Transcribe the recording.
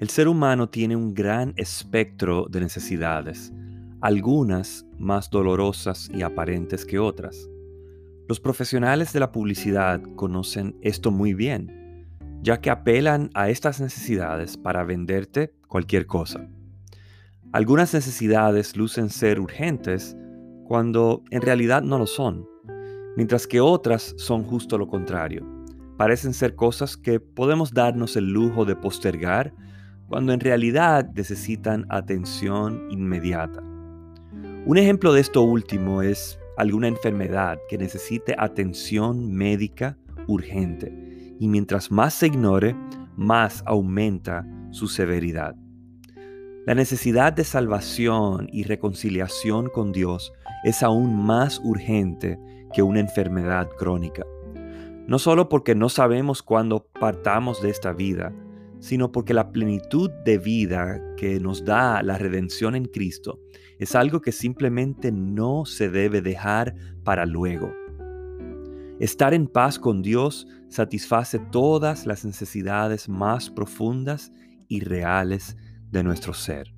El ser humano tiene un gran espectro de necesidades, algunas más dolorosas y aparentes que otras. Los profesionales de la publicidad conocen esto muy bien, ya que apelan a estas necesidades para venderte cualquier cosa. Algunas necesidades lucen ser urgentes cuando en realidad no lo son, mientras que otras son justo lo contrario. Parecen ser cosas que podemos darnos el lujo de postergar cuando en realidad necesitan atención inmediata. Un ejemplo de esto último es alguna enfermedad que necesite atención médica urgente y mientras más se ignore, más aumenta su severidad. La necesidad de salvación y reconciliación con Dios es aún más urgente que una enfermedad crónica. No solo porque no sabemos cuándo partamos de esta vida, sino porque la plenitud de vida que nos da la redención en Cristo es algo que simplemente no se debe dejar para luego. Estar en paz con Dios satisface todas las necesidades más profundas y reales de nuestro ser.